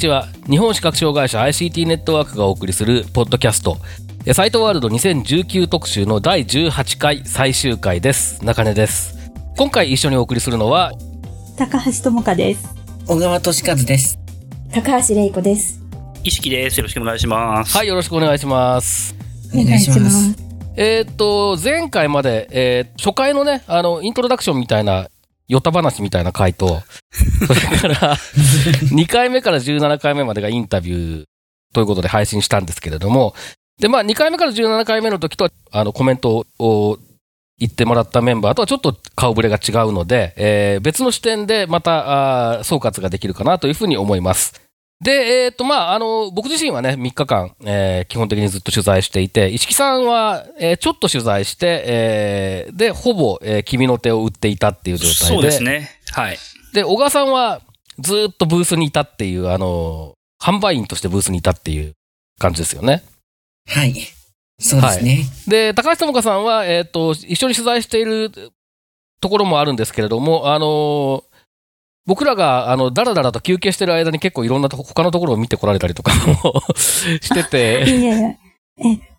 ちは日本視覚障害者 ICT ネットワークがお送りするポッドキャストえサイトワールド2019特集の第18回最終回です中根です今回一緒にお送りするのは高橋智香です。小川俊和です。高橋玲子です。意識です。よろしくお願いします。はいよろしくお願いしますお願いします。えーっと前回まで、えー初回のねあのイントロダクションみたいなヨタ話みたいな回と それから2回目から17回目までがインタビューということで配信したんですけれどもでまあ2回目から17回目の時とはあのコメントを言ってもらったメンバーとはちょっと顔ぶれが違うので、えー別の視点でまた総括ができるかなというふうに思います。で、えっ、と、まあ、あの、僕自身はね、3日間、えー基本的にずっと取材していて、石木さんは、えーちょっと取材して、えーで、ほぼ、えー君の手を打っていたっていう状態で。そうですね。はい。で、小川さんは、ずーっとブースにいたっていう、あの、販売員としてブースにいたっていう感じですよね。はい。そうですね。で、高橋智香さんは、えっ、と、一緒に取材しているところもあるんですけれども、あの僕らが、あの、だらだらと休憩してる間に結構いろんなとこ他のところを見てこられたりとかも していて、やいやいや。え、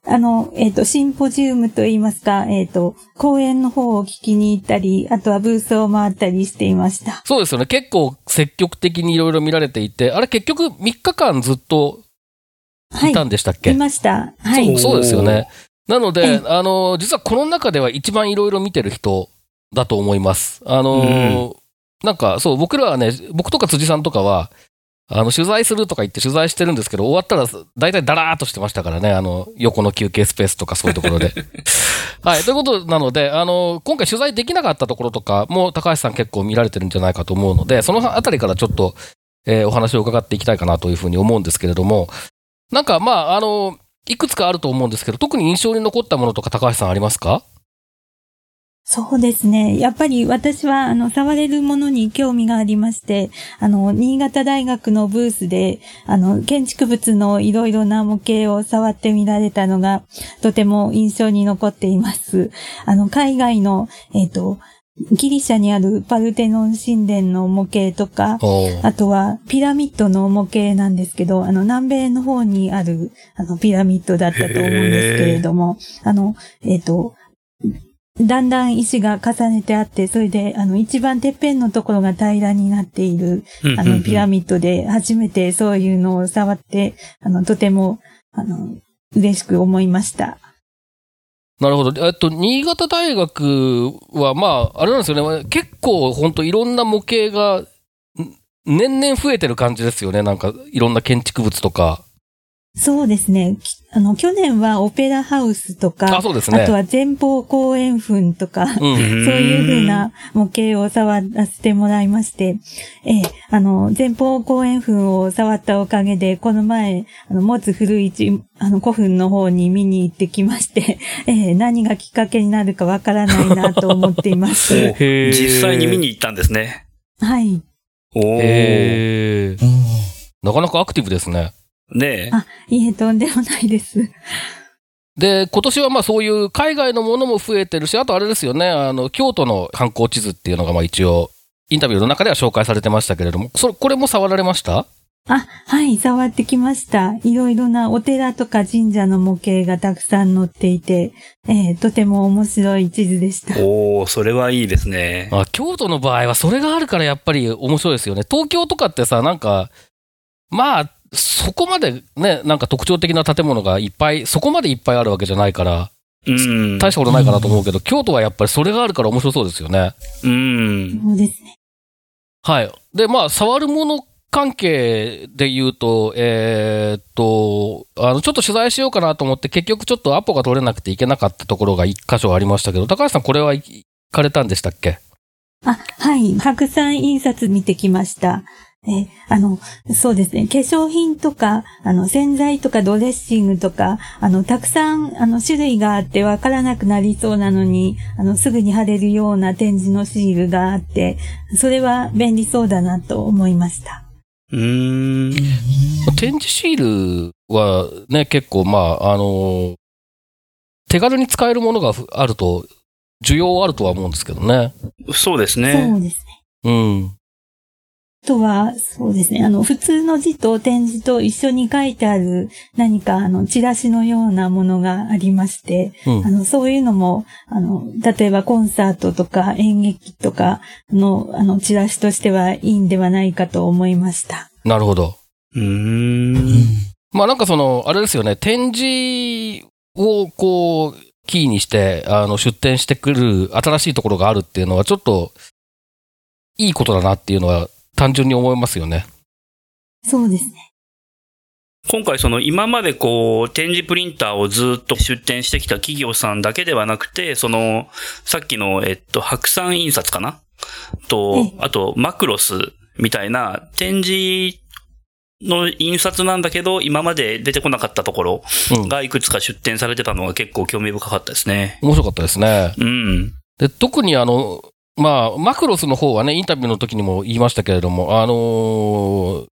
あの、えっ、と、シンポジウムといいますか、えっ、と、講演の方を聞きに行ったり、あとはブースを回ったりしていました。そうですよね。結構積極的にいろいろ見られていて、あれ結局3日間ずっとはいたんでしたっけ、いました。はい。そうそうですよね。なのえでえ、あの、実はこの中では一番いろいろ見てる人だと思います。あの、なんかそう、僕らはね、僕とか辻さんとかは、あの、取材するとか言って取材してるんですけど、終わったら大体ダラーっとしてましたからね、あの、横の休憩スペースとかそういうところで。はい、ということなので、あの、今回取材できなかったところとかも高橋さん結構見られてるんじゃないかと思うので、そのあたりからちょっと、えーお話を伺っていきたいかなというふうに思うんですけれども、なんかまあ、あの、いくつかあると思うんですけど、特に印象に残ったものとか高橋さんありますか？そうですね。やっぱり私は、あの、触れるものに興味がありまして、あの、新潟大学のブースで、あの、建築物のいろいろな模型を触ってみられたのが、とても印象に残っています。あの、海外の、えっ、と、ギリシャにあるパルテノン神殿の模型とか、あとはピラミッドの模型なんですけど、あの南米の方にあるあのピラミッドだったと思うんですけれども、あの、えっ、と、だんだん石が重ねてあって、それであの一番てっぺんのところが平らになっているあのピラミッドで初めてそういうのを触って、あのとてもあの嬉しく思いました。なるほど。えっと、新潟大学は、まあ、あれなんですよね。結構、本当いろんな模型が、ん年々増えてる感じですよね。なんか、いろんな建築物とか。そうですね。きあの、去年はオペラハウスとか、あ、そうですね。あとは前方後円墳とか、うん。そういうふうな模型を触らせてもらいまして、ええ、あの、前方後円墳を触ったおかげで、この前、あの、持つ古いちあの、古墳の方に見に行ってきまして、ええ、何がきっかけになるかわからないなと思っています。実際に見に行ったんですね。はい。おーなかなかアクティブですね。ねえ。あ、いえ、とんでもないです。で、今年はまあそういう海外のものも増えてるし、あとあれですよね、あの、京都の観光地図っていうのがまあ一応、インタビューの中では紹介されてましたけれども、それ、これも触られました？あ、はい、触ってきました。いろいろなお寺とか神社の模型がたくさん載っていて、ええ、とても面白い地図でした。おー、それはいいですね。あ京都の場合はそれがあるからやっぱり面白いですよね。東京とかってさ、なんか、まあ、そこまでね、なんか特徴的な建物がいっぱい、そこまでいっぱいあるわけじゃないから、うん。大したことないかなと思うけど、京都はやっぱりそれがあるから面白そうですよね。うん。そうですね。はい。で、まあ、触るもの関係で言うと、えーっと、あの、ちょっと取材しようかなと思って、結局ちょっとアポが取れなくていけなかったところが一箇所ありましたけど、高橋さんこれは行かれたんでしたっけ？あ、はい。白山印刷見てきました。え、あの、そうですね。化粧品とか、あの、洗剤とかドレッシングとか、あの、たくさん、あの、種類があってわからなくなりそうなのに、あの、すぐに貼れるような展示のシールがあって、それは便利そうだなと思いました。うーん。展示シールはね、結構、まあ、あの、手軽に使えるものがふあると、需要あるとは思うんですけどね。そうですそね。うですね。うん。あとは、そうですね。あの、普通の字と展示と一緒に書いてある何か、あの、チラシのようなものがありまして、うんあの、そういうのも、あの、例えばコンサートとか演劇とかの、あの、チラシとしてはいいんではないかと思いました。なるほど。うーん。まあなんかその、あれですよね、展示をこう、キーにして、あの、出展してくる新しいところがあるっていうのは、ちょっと、いいことだなっていうのは、単純に思いますよね。そうですね。今回その今までこう展示プリンターをずっと出展してきた企業さんだけではなくて、そのさっきのえっと白山印刷かな？とええ、あとマクロスみたいな展示の印刷なんだけど、今まで出てこなかったところうん。がいくつか出展されてたのが結構興味深かったですね。面白かったですね。うん。で、特にあの、まあ、マクロスの方はね、インタビューの時にも言いましたけれども、あのー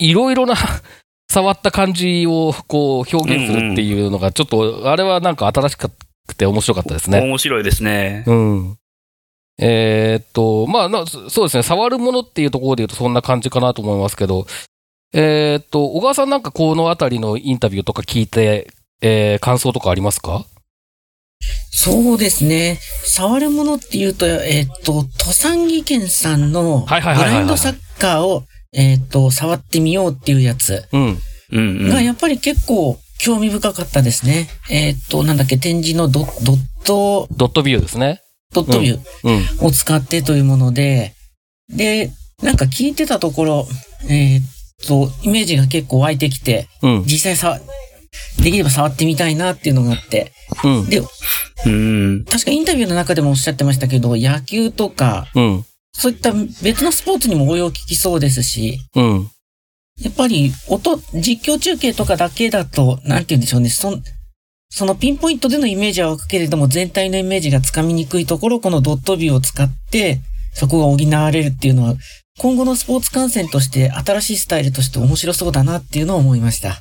いろいろな 触った感じをこう表現するっていうのが、ちょっと、あれはなんか新しくて面白かったですね。面白いですね。うん。えーっと、まあな、そそうですね、触るものっていうところで言うとそんな感じかなと思いますけど、えーっと、小川さんなんかこのあたりのインタビューとか聞いて、えー感想とかありますか？そうですね。触るものっていうと、えっ、と、土産技研さんのブラインドサッカーを、えっ、と、触ってみようっていうやつうん。うんうん。がやっぱり結構興味深かったですね。えっ、と、なんだっけ、展示のドドット、ドットビューですね。ドットビューうん。を使ってというもので、で、なんか聞いてたところ、えっ、と、イメージが結構湧いてきて、うん。実際さ、できれば触ってみたいなっていうのがあって、うん。で、うん。確かインタビューの中でもおっしゃってましたけど、野球とか、うん。そういった別のスポーツにも応用聞きそうですし、うん。やっぱり音、実況中継とかだけだと、なんて言うんでしょうね、そんそのピンポイントでのイメージは湧くけれども、全体のイメージがつかみにくいところ、このドットビューを使って、そこが補われるっていうのは、今後のスポーツ観戦として、新しいスタイルとして面白そうだなっていうのを思いました。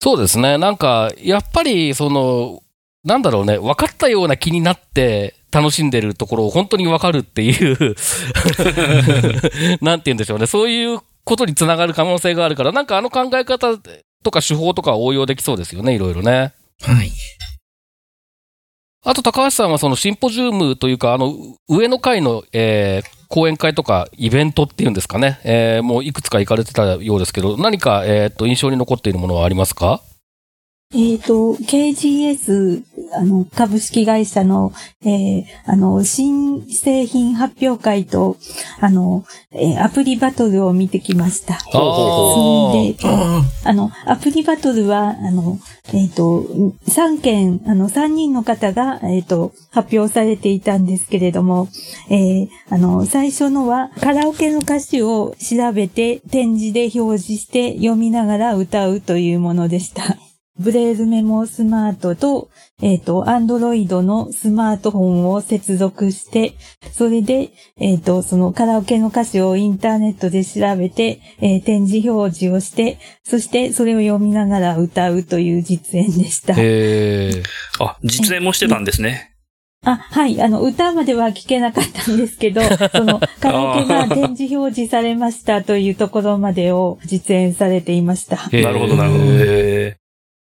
そうですね。なんか、やっぱり、その、なんだろうね、分かったような気になって楽しんでるところを本当に分かるっていう、なんて言うんでしょうね。そういうことにつながる可能性があるから、なんかあの考え方とか手法とかは応用できそうですよね、いろいろね。はい。あと、高橋さんはそのシンポジウムというか、あの、上の階の、えー講演会とかイベントっていうんですかね、えーもういくつか行かれてたようですけど、何か、えーっと、印象に残っているものはありますか？えっ、と、KGS、あの、株式会社の、えーあの、新製品発表会と、あの、えーアプリバトルを見てきました。あーで、ああの、アプリバトルは、あの、えっ、と、3件、あの、3人の方が、えっ、と、発表されていたんですけれども、えーあの、最初のは、カラオケの歌詞を調べて、展示で表示して読みながら歌うというものでした。ブレールメモスマートと、えっ、と、アンドロイドのスマートフォンを接続して、それで、えっ、と、そのカラオケの歌詞をインターネットで調べて、えー展示表示をして、そしてそれを読みながら歌うという実演でした。へーあ、実演もしてたんですね。あ、はい。あの、歌までは聞けなかったんですけど、その、カラオケが展示表示されましたというところまでを実演されていました。なるほど、なるほど。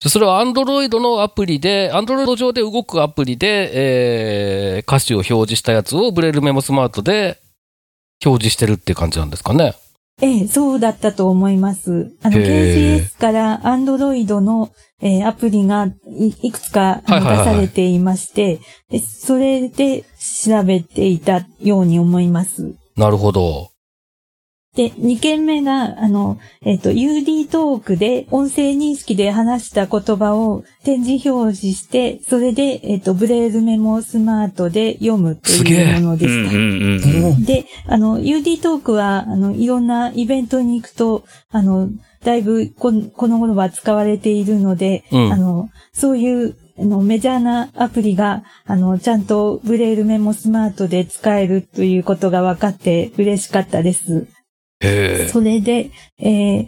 へそれは Android のアプリで、Android 上で動くアプリで、えー歌詞を表示したやつをブレールメモスマートで表示してるっていう感じなんですかね。ええ、そうだったと思います。あの、へー KGS から Android の、えーアプリがいいくつか出されていまして、でそれで調べていたように思います。なるほど。で、2件目が、あの、えっ、と、UD トークで音声認識で話した言葉を展示表示して、それで、えっ、と、ブレールメモスマートで読むというものでした。うんうんうん。おで、あの、UD トークは、あの、いろんなイベントに行くと、あの、だいぶこの頃は使われているので、うんあの、そういう、あの、メジャーなアプリが、あの、ちゃんとブレールメモスマートで使えるということが分かって嬉しかったです。それで、えー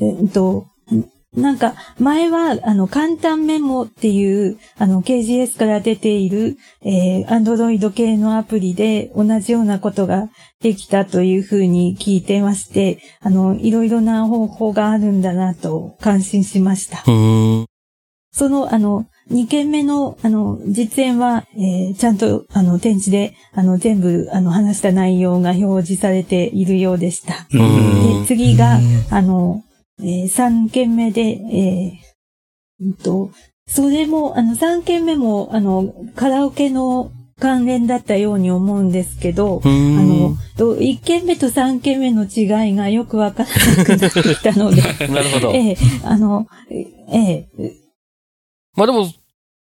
えっと、なんか、前は、あの、簡単メモっていう、あの、KGS から出ている、えー、Android 系のアプリで同じようなことができたというふうに聞いてまして、あの、いろいろな方法があるんだなと感心しました。その、あの、2件目の、あの、実演は、えーちゃんと、あの、展示で、あの、全部、あの、話した内容が表示されているようでした。で、次がうん、あの、えー、3件目で、えーうんと、それも、あの、3件目も、あの、カラオケの関連だったように思うんですけど、あの、と1件目と3件目の違いがよくわからなくなってきたので、なるほど。ええあの、ええまあでも、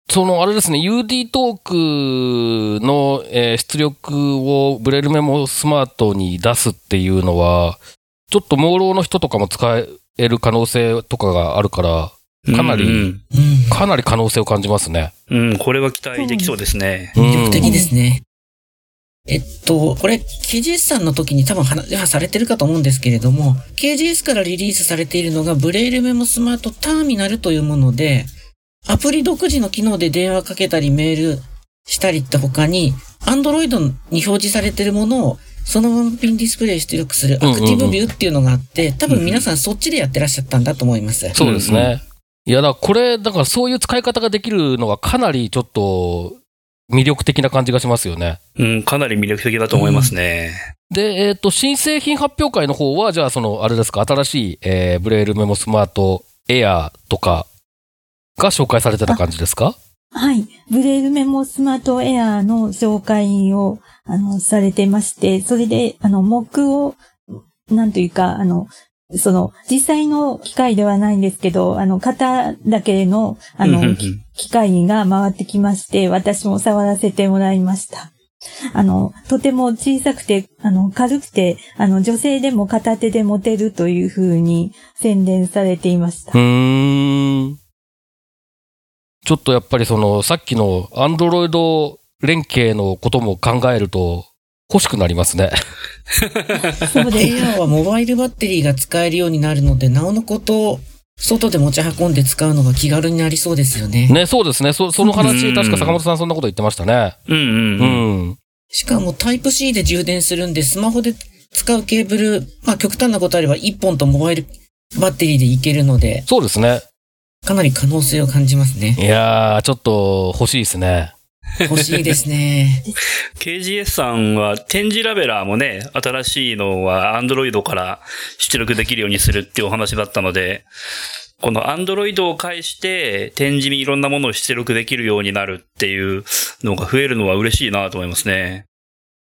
その、あれですね、UD トークの、えー出力をブレルメモスマートに出すっていうのは、ちょっと朦朧の人とかも使える可能性とかがあるから、かなりうんうん。かなり可能性を感じますね。うん、これは期待できそうですね。うん魅力的ですね。えっと、これ、KGS さんの時に多分話はされてるかと思うんですけれども、KGS からリリースされているのが、ブレイルメモスマートターミナルというもので、アプリ独自の機能で電話かけたりメールしたりって他に、Android に表示されているものを、そのままピンディスプレイ出力するアクティブビューっていうのがあって、多分皆さんそっちでやってらっしゃったんだと思います。そうですね。いや、だからこれ、だからそういう使い方ができるのはかなりちょっと魅力的な感じがしますよね。うん、かなり魅力的だと思いますね。で、えっ、と、新製品発表会の方は、じゃあ、その、あれですか、新しい、えーブレールメモスマートエアーとかが紹介されてた感じですか？はい。ブレールメモスマートエアーの紹介を、あの、されてまして、それで、あの、モックを、なんというか、あの、その、実際の機械ではないんですけど、あの、型だけの、あのうんうんうん、き機械が回ってきまして、私も触らせてもらいました。あの、とても小さくて、あの、軽くて、あの、女性でも片手で持てるというふうに宣伝されていましたう。ーん。ちょっとやっぱりその、さっきのアンドロイド連携のことも考えると、欲しくなりますね。そうです。エアーはモバイルバッテリーが使えるようになるので、なおのこと、外で持ち運んで使うのが気軽になりそうですよね。ね、そうですね。そその話、うん確か坂本さんそんなこと言ってましたね。ううんうんうん。ん。しかもタイプ C で充電するんで、スマホで使うケーブル、まあ極端なことあれば1本とモバイルバッテリーでいけるので、そうですね。かなり可能性を感じますね。いやー、ちょっと欲しいですね。欲しいですね。KGS さんは展示ラベラーもね、新しいのは Android から出力できるようにするっていうお話だったので、この Android を介して展示にいろんなものを出力できるようになるっていうのが増えるのは嬉しいなと思いますね。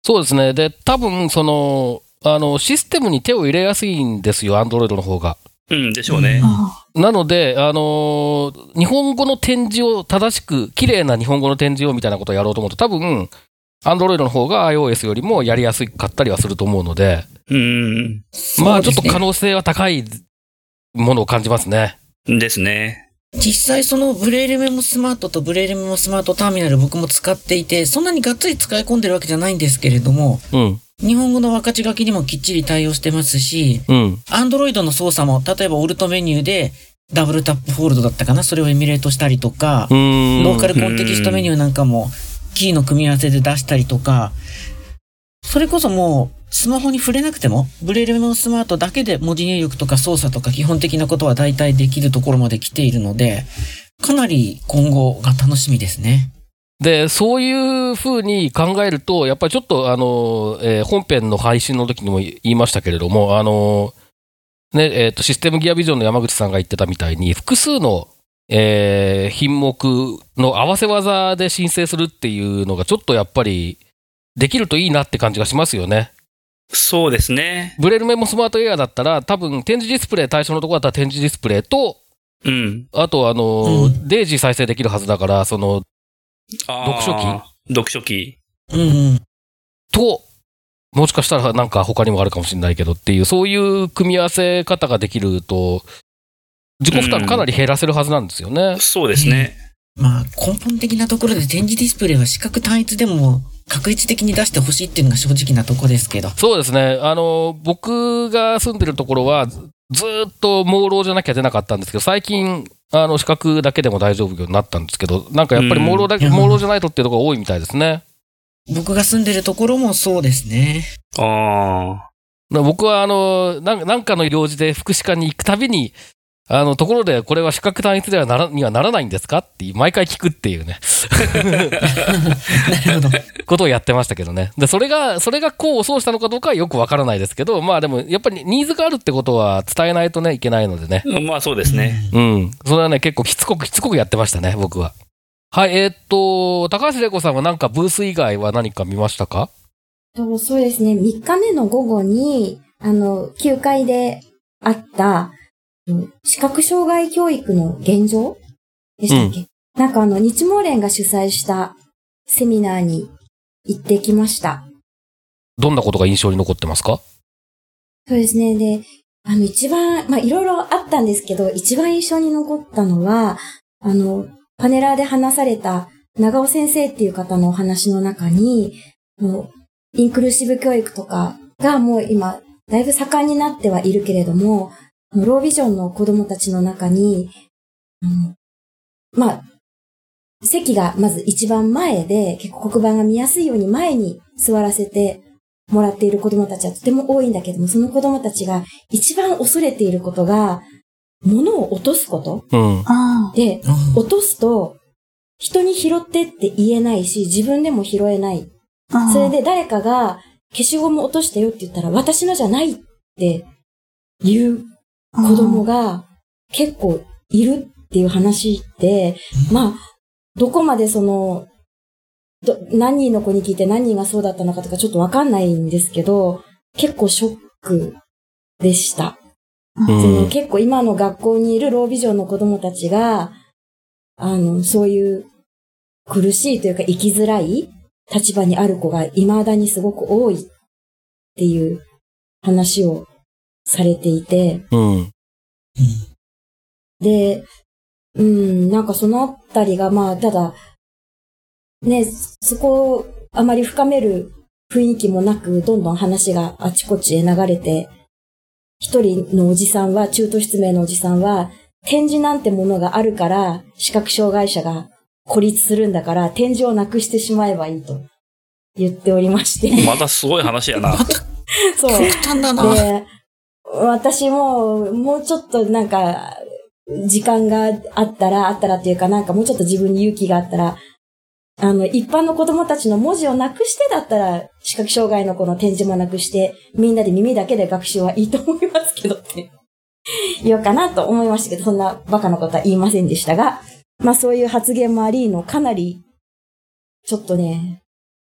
そうですね。で、多分、その、あの、システムに手を入れやすいんですよ、アンドロイドの方が。うん、でしょうね。あなので、あのー日本語の展示を正しく、綺麗な日本語の展示をみたいなことをやろうと思うと、多分、アンドロイドの方が iOS よりもやりやすかったりはすると思うので、うん、まあちょっと可能性は高いものを感じますね。ですね。実際そのブレイルメモスマートとブレイルメモスマートターミナル僕も使っていて、そんなにがっつり使い込んでるわけじゃないんですけれども、うん、日本語の分かち書きにもきっちり対応してますし、うん、アンドロイドの操作も、例えばオルトメニューでダブルタップホールドだったかなそれをエミュレートしたりとか。ローカルコンテキストメニューなんかもキーの組み合わせで出したりとか、それこそもうスマホに触れなくても、ブレイルメモスマートだけで文字入力とか操作とか基本的なことは大体できるところまで来ているので、かなり今後が楽しみですね。で、そういうふうに考えると、やっぱりちょっと、あの、えー本編の配信の時にも言いましたけれども、あの、ね、えっ、と、システムギアビジョンの山口さんが言ってたみたいに、複数の、えー品目の合わせ技で申請するっていうのが、ちょっとやっぱり、できるといいなって感じがしますよね。そうですね。ブレルメモスマートエアだったら、多分展示ディスプレイ対象のところだったら展示ディスプレイと、うん。あとあの、うデイジー再生できるはずだから、その、読書機？読書機。うんうん。と、もしかしたらなんか他にもあるかもしれないけどっていう、そういう組み合わせ方ができると、自己負担かなり減らせるはずなんですよね。そうですね。まあ、根本的なところで展示ディスプレイは視覚単一でも確率的に出してほしいっていうのが正直なとこですけど。そうですね。あの、僕が住んでるところは、ずっと朦朧じゃなきゃ出なかったんですけど、最近、あの、視覚だけでも大丈夫になったんですけど、なんかやっぱり朦朧だけ、うん朦朧じゃないとっていうところが多いみたいですね。僕が住んでるところもそうですね。ああ。僕は、あの、なんなんかの用事で福祉課に行くたびに、あの、ところでこれは視覚単一ではならにはならないんですかって毎回聞くっていうね、なるほど。ことをやってましたけどね。で、それが、それが功を奏したのかどうかはよくわからないですけど、まあでも、やっぱりニーズがあるってことは伝えないとね、いけないのでね。まあそうですね。うん。それはね、結構きつこく、しつこくやってましたね、僕は。はい、えーっと、高橋玲子さんはなんかブース以外は何か見ましたか？とそうですね、3日目の午後に、あの、9階であった、うん視覚障害教育の現状でしたっけ、なんかあの、日毛連が主催したセミナーに行ってきました。どんなことが印象に残ってますか？そうですね。で、あの、一番、まあ、いろいろあったんですけど、一番印象に残ったのは、あの、パネラーで話された長尾先生っていう方のお話の中に、もうインクルーシブ教育とかがもう今、だいぶ盛んになってはいるけれども、ロービジョンの子供たちの中に、あのまあ、席がまず一番前で、結構黒板が見やすいように前に座らせてもらっている子供たちはとても多いんだけども、その子供たちが一番恐れていることが、物を落とすことうん。あで、うん落とすと、人に拾ってって言えないし、自分でも拾えない。あ。それで誰かが消しゴム落としたよって言ったら、私のじゃないっていう子供が結構いるっていう話で、まあ、どこまでその、ど何人の子に聞いて何人がそうだったのかとかちょっとわかんないんですけど、結構ショックでした。うそのん。結構今の学校にいるロービジョンの子供たちが、あの、そういう苦しいというか生きづらい立場にある子が未だにすごく多いっていう話をされていて、うん。で、うん、なんかそのあたりが、まあ、ただ、ね、そこをあまり深める雰囲気もなく、どんどん話があちこちへ流れて、一人のおじさんは、中途失明のおじさんは、展示なんてものがあるから、視覚障害者が孤立するんだから、展示をなくしてしまえばいいと言っておりまして。またすごい話やな。そう。極端だな。で、私も、もうちょっとなんか、時間があったら、あったらっていうかなんかもうちょっと自分に勇気があったら、あの、一般の子供たちの文字をなくしてだったら、視覚障害の子の展示もなくして、みんなで耳だけで学習はいいと思いますけどって、言おうかなと思いましたけど、そんなバカなことは言いませんでしたが、まあそういう発言もありの、かなり、ちょっとね、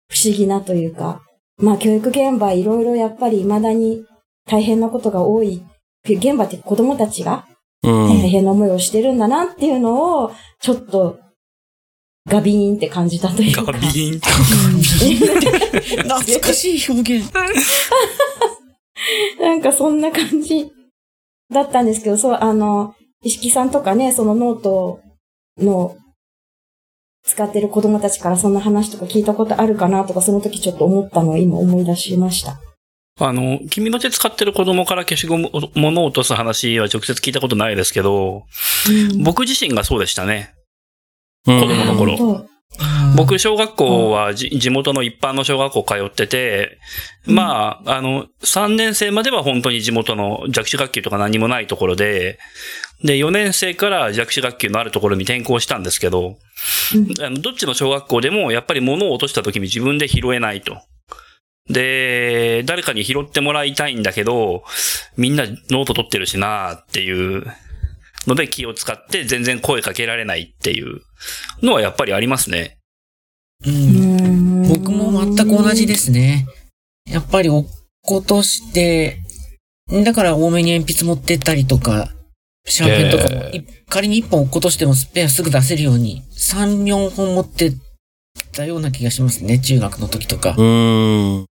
不思議なというか、まあ教育現場いろいろやっぱり未だに大変なことが多い。現場って子供たちがうん。大変な思いをしてるんだなっていうのを、ちょっと、ガビーンって感じたというか。ガビーン。懐かしい表現。なんかそんな感じだったんですけど、そう、あの、石木さんとかね、そのノートの使ってる子供たちからそんな話とか聞いたことあるかなとか、その時ちょっと思ったのを今思い出しました。あの、君の手使ってる子供から消しゴム、物を落とす話は直接聞いたことないですけど、僕自身がそうでしたね。うん。子供の頃。そう僕、小学校はじ地元の一般の小学校通ってて、まあ、あの、3年生までは本当に地元の弱視学級とか何もないところで、で、4年生から弱視学級のあるところに転校したんですけど、あのどっちの小学校でもやっぱり物を落とした時に自分で拾えないと。で、誰かに拾ってもらいたいんだけど、みんなノート取ってるしなっていうので気を使って全然声かけられないっていうのはやっぱりありますね。う。うんん僕も全く同じですね。やっぱり落っことして、だから多めに鉛筆持ってったりとか、シャーペンとかも、へい仮に1本落っことしてもスペアすぐ出せるように、3、4本持ってったような気がしますね、中学の時とかう。ーん。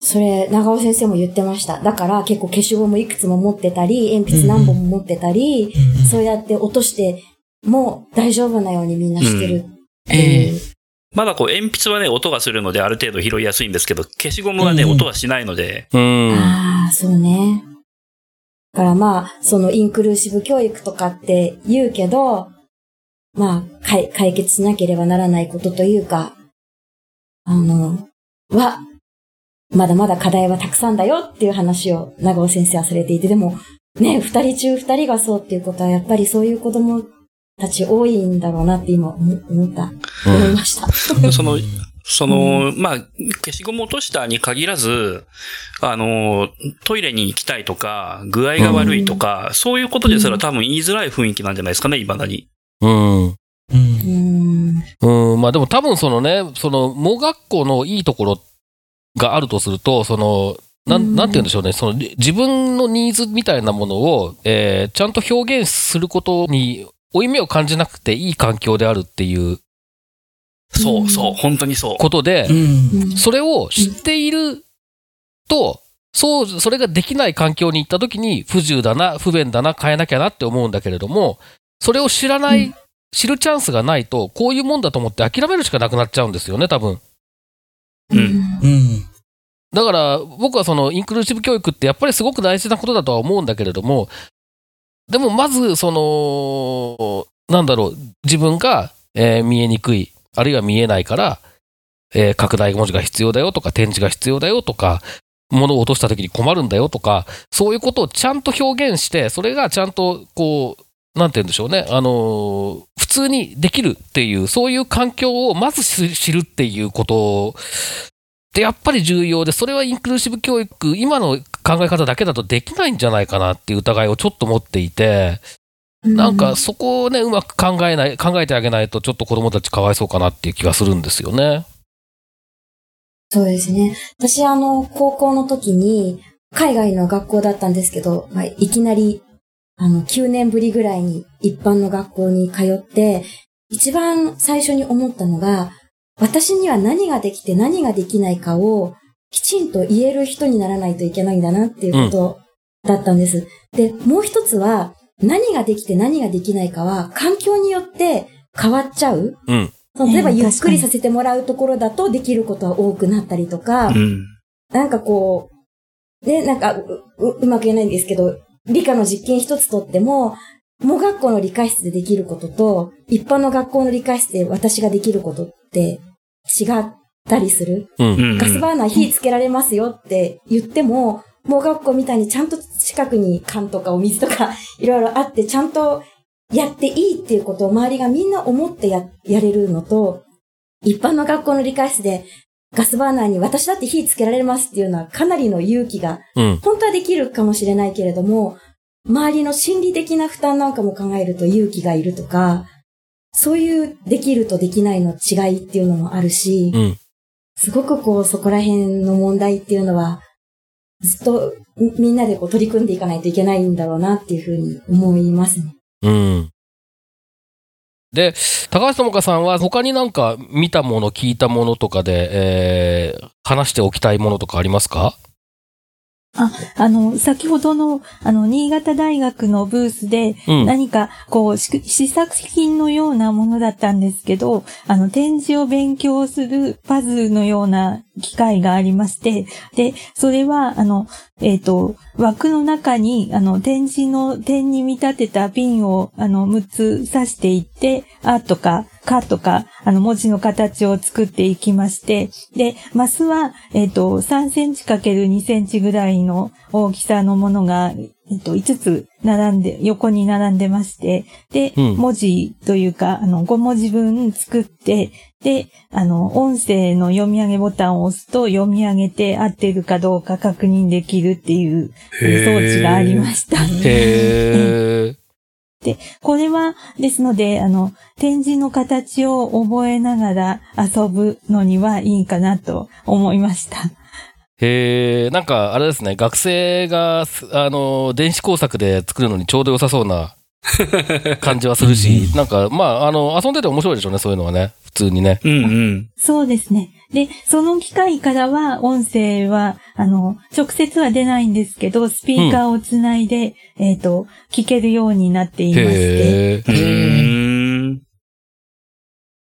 それ、長尾先生も言ってました。だから結構消しゴムいくつも持ってたり、鉛筆何本も持ってたり、そうやって落としても大丈夫なようにみんなしてるっていう。ええまだこう、鉛筆はね、音がするのである程度拾いやすいんですけど、消しゴムはね、うん音はしないので、うん。ああ、そうね。だからまあ、そのインクルーシブ教育とかって言うけど、まあ、解解決しなければならないことというか、あの、は、まだまだ課題はたくさんだよっていう話を長尾先生はされていて、でも、ね、二人中二人がそうっていうことは、やっぱりそういう子供たち多いんだろうなって今思思った、思いました。その、その、まあ、消しゴム落としたに限らず、あの、トイレに行きたいとか、具合が悪いとか、そういうことですら多分言いづらい雰囲気なんじゃないですかね、未だに。うん。うんうーん。うん、まあでも多分そのね、その、盲学校のいいところがあるとすると、その、なん、なんて言うんでしょうね、その、自分のニーズみたいなものを、えーちゃんと表現することに、負い目を感じなくていい環境であるっていう。そうそう、本当にそう。ことでそれを知っていると、そう、それができない環境に行った時に不自由だな、不便だな、変えなきゃなって思うんだけれども、それを知らない、うん。知るチャンスがないと、こういうもんだと思って諦めるしかなくなっちゃうんですよね、多分。うん。うん。だから、僕はそのインクルーシブ教育ってやっぱりすごく大事なことだとは思うんだけれども、でもまず、その、なんだろう、自分が、えー見えにくい、あるいは見えないから、えー拡大文字が必要だよとか、展示が必要だよとか、物を落とした時に困るんだよとか、そういうことをちゃんと表現して、それがちゃんと、こう、なんて言うんでしょうね、あのー普通にできるっていう、そういう環境をまず知るっていうことってやっぱり重要で、それはインクルーシブ教育、今の考え方だけだとできないんじゃないかなっていう疑いをちょっと持っていて、なんかそこをね、うまく考えない、考えてあげないと、ちょっと子供たちかわいそうかなっていう気がするんですよね。そうですね。私、あの、高校の時に、海外の学校だったんですけど、まあ、いきなり、あの、9年ぶりぐらいに一般の学校に通って、一番最初に思ったのが、私には何ができて何ができないかを、きちんと言える人にならないといけないんだなっていうことだったんです。で、もう一つは、何ができて何ができないかは、環境によって変わっちゃう。うん。例えばうんゆっくりさせてもらうところだとできることは多くなったりとか、うん。なんかこう、ね、なんかう、ううまく言えないんですけど、理科の実験一つとっても、盲学校の理科室でできることと、一般の学校の理科室で私ができることって違ったりする？うん。うん。ガスバーナー火つけられますよって言っても、盲学校みたいにちゃんと近くに缶とかお水とか いろいろあって、ちゃんとやっていいっていうことを周りがみんな思ってや、やれるのと、一般の学校の理科室でガスバーナーに私だって火つけられますっていうのはかなりの勇気が、うん。本当はできるかもしれないけれども、周りの心理的な負担なんかも考えると勇気がいるとか、そういうできるとできないの違いっていうのもあるし、うん。すごくこう、そこら辺の問題っていうのは、ずっとみみんなでこう取り組んでいかないといけないんだろうなっていうふうに思いますね。うん。で、高橋智香さんは他になんか見たもの、聞いたものとかで、えー話しておきたいものとかありますか？あの、先ほどの、あの、新潟大学のブースで、うん。何か、こう、し試作品のようなものだったんですけど、あの、展示を勉強するパズルのような機械がありまして、で、それは、あの、えっ、と、枠の中に、あの、展示の点に見立てたピンを、あの、6つ刺していって、あとか、かとか、あの、文字の形を作っていきまして、で、マスは、えっ、と、3センチかける2センチぐらいの大きさのものが、えっと、5つ並んで、横に並んでまして、で、うん文字というか、あの、5文字分作って、で、あの、音声の読み上げボタンを押すと読み上げて合ってるかどうか確認できるっていう装置がありました。へー。これは、ですので、あの、展示の形を覚えながら遊ぶのにはいいかなと思いました。へえ、なんかあれですね、学生が、すあの、電子工作で作るのにちょうど良さそうな 感じはするし、なんか、まあ、あの、遊んでて面白いでしょうね、そういうのはね。普通にね。うんうん。そうですね。で、その機械からは、音声は、あの、直接は出ないんですけど、スピーカーをつないで、えっ、と、聞けるようになっていまして。へえ。うーん。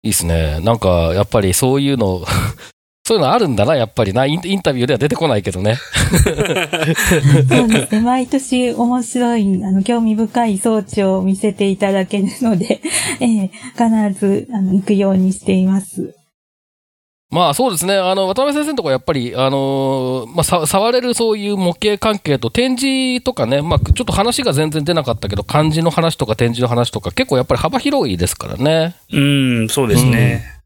いいっすね。なんか、やっぱりそういうの、そういうのあるんだな、やっぱりな。インインタビューでは出てこないけどね。そうですね。毎年面白い、あの、興味深い装置を見せていただけるので、えー必ず、あの、行くようにしています。まあそうですね。あの、渡辺先生のところやっぱり、あのーまあさ、触れるそういう模型関係と展示とかね、まあちょっと話が全然出なかったけど、漢字の話とか展示の話とか結構やっぱり幅広いですからね。うん、そうですね。で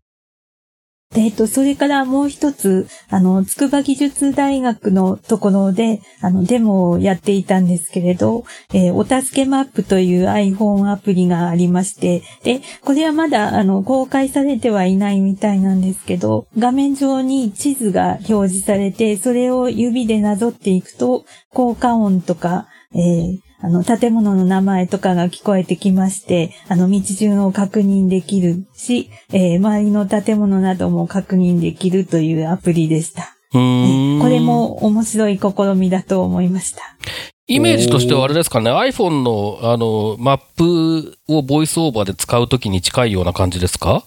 えっと、それからもう一つ、あの、筑波技術大学のところで、あの、デモをやっていたんですけれど、えーお助けマップという iPhone アプリがありまして、で、これはまだ、あの、公開されてはいないみたいなんですけど、画面上に地図が表示されて、それを指でなぞっていくと、効果音とか、えーあの、建物の名前とかが聞こえてきまして、あの、道順を確認できるし、えー周りの建物なども確認できるというアプリでした。これ。も面白い試みだと思いました。イメージとしてはあれですかね、iPhone の、あの、マップをボイスオーバーで使うときに近いような感じですか？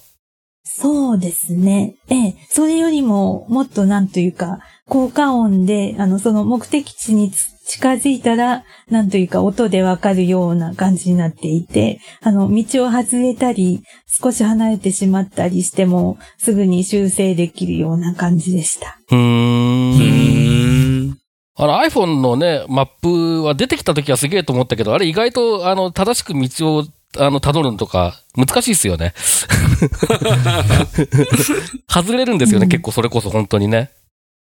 そうですね。ええ、それよりももっとなんというか、効果音で、あの、その目的地につ近づいたら、なんというか音でわかるような感じになっていて、あの、道を外れたり、少し離れてしまったりしても、すぐに修正できるような感じでした。うー。うん。あの iPhone のね、マップは出てきたときはすげえと思ったけど、あれ意外と、あの、正しく道を、あの、辿るのとか、難しいっすよね。外れるんですよね、うん結構それこそ本当にね。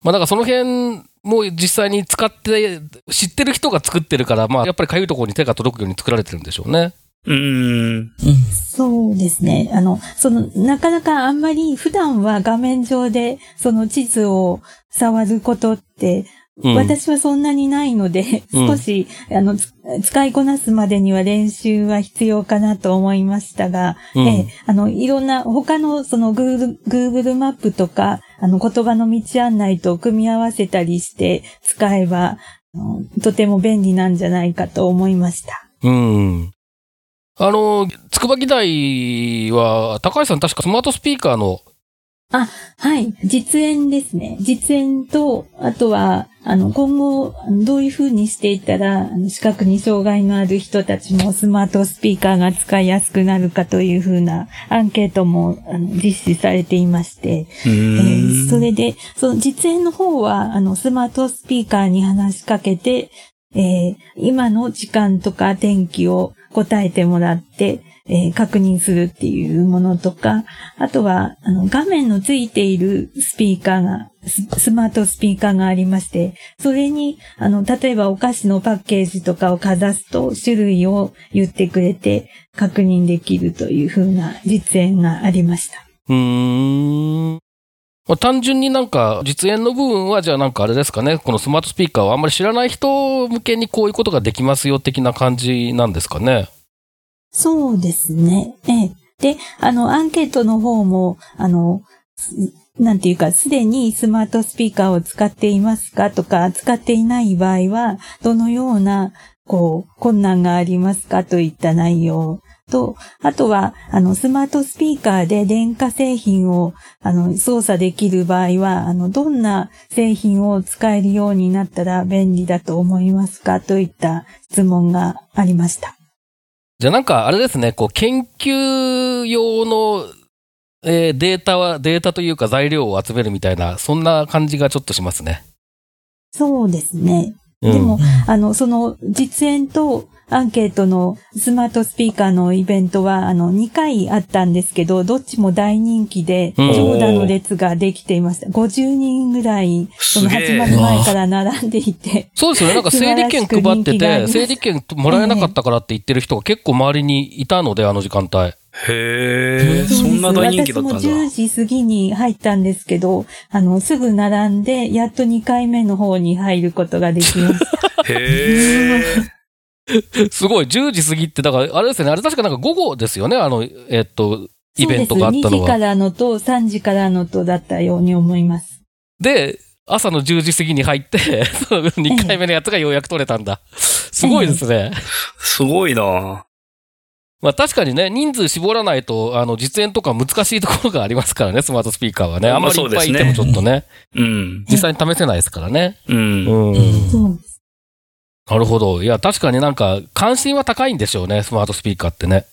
まあだからその辺も実際に使って、知ってる人が作ってるから、まあやっぱりかゆいところに手が届くように作られてるんでしょうね。うーん。うん。そうですね。あの、その、なかなかあんまり普段は画面上でその地図を触ることって、うん、私はそんなにないので、うん少し、あの、つ使いこなすまでには練習は必要かなと思いましたが、うんええあの、いろんな他のその Google, Google マップとか、あの、言葉の道案内と組み合わせたりして使えば、とても便利なんじゃないかと思いました。うん。あの、筑波議題は、高橋さん確かスマートスピーカーの、はい。実演ですね。実演と、あとは、あの、今後、どういう風にしていったら、あの視覚に障害のある人たちもスマートスピーカーが使いやすくなるかという風なアンケートもあの実施されていまして、うえ。ーそれで、その実演の方は、あの、スマートスピーカーに話しかけて、えー今の時間とか天気を答えてもらって、えー確認するっていうものとか、あとは、あの、画面のついているスピーカーが、ススマートスピーカーがありまして、それに、あの、例えばお菓子のパッケージとかをかざすと、種類を言ってくれて、確認できるという風な実演がありました。うーん。まあ、単純になんか、実演の部分は、じゃあなんかあれですかね、このスマートスピーカーをあんまり知らない人向けにこういうことができますよ的な感じなんですかね。そうですね。ええ。で、あの、アンケートの方も、あの、なんていうか、すでにスマートスピーカーを使っていますか？とか、使っていない場合は、どのような、こう、困難がありますか？といった内容と、あとは、あの、スマートスピーカーで電化製品を、あの、操作できる場合は、あの、どんな製品を使えるようになったら便利だと思いますか？といった質問がありました。じゃあなんかあれですね、こう研究用の、えーデータは、データというか材料を集めるみたいな、そんな感じがちょっとしますね。そうですね。うんでも、あの、その実演とアンケートのスマートスピーカーのイベントは、あの、2回あったんですけど、どっちも大人気で、うん長蛇の列ができていました。50人ぐらい、その始まる前から並んでいて、そうですよね。なんか整理券配ってて、整理券もらえなかったからって言ってる人が結構周りにいたので、あの時間帯。へえ、そんな大人気だったんだ。私も10時過ぎに入ったんですけど、あの、すぐ並んで、やっと2回目の方に入ることができます。へえ。すごい、10時過ぎって、だから、あれですよね、あれ確かなんか午後ですよね、あの、えっと、イベントがあったそうです。2時かのは。らのと3時からのとだったように思います。で、朝の10時過ぎに入って、その2回目のやつがようやく取れたんだ。すごいですね。すごいなまあ確かにね、人数絞らないと、あの、実演とか難しいところがありますからね、スマートスピーカーはね。あんまりいっぱいいてもちょっとね、うん。実際に試せないですからね。うん。うん。そうです。なるほど。いや、確かになんか、関心は高いんでしょうね、スマートスピーカーってね。